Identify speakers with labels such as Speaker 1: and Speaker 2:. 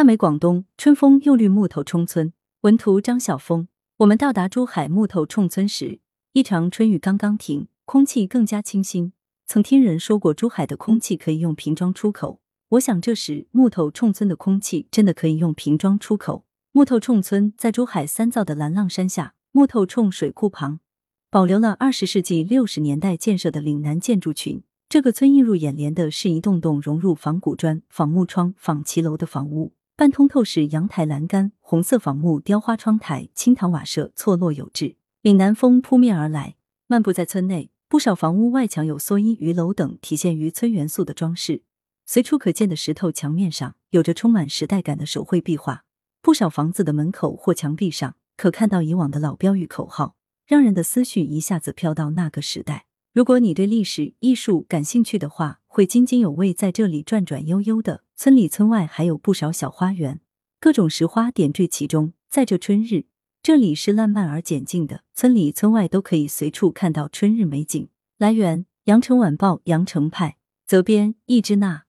Speaker 1: 大美广东春风又绿木头冲村，文图张晓峰。我们到达珠海木头冲村时，一场春雨刚刚停，空气更加清新。曾听人说过，珠海的空气可以用瓶装出口。我想，这时木头冲村的空气真的可以用瓶装出口。木头冲村在珠海三灶的蓝浪山下，木头冲水库旁，保留了二十世纪六十年代建设的岭南建筑群。这个村映入眼帘的是一栋栋融入仿古砖、仿木窗、仿骑楼的房屋，半通透式阳台栏杆，红色仿木雕花窗台，青塘瓦舍错落有致。岭南风扑面而来，漫步在村内，不少房屋外墙有蓑衣、鱼楼等体现渔村元素的装饰。随处可见的石头墙面上，有着充满时代感的手绘壁画。不少房子的门口或墙壁上，可看到以往的老标语口号，让人的思绪一下子飘到那个时代。如果你对历史艺术感兴趣的话，会津津有味在这里转转悠悠的。村里村外还有不少小花园，各种石花点缀其中。在这春日，这里是烂漫而简静的，村里村外都可以随处看到春日美景。来源：羊城晚报羊城派，责编：易之娜。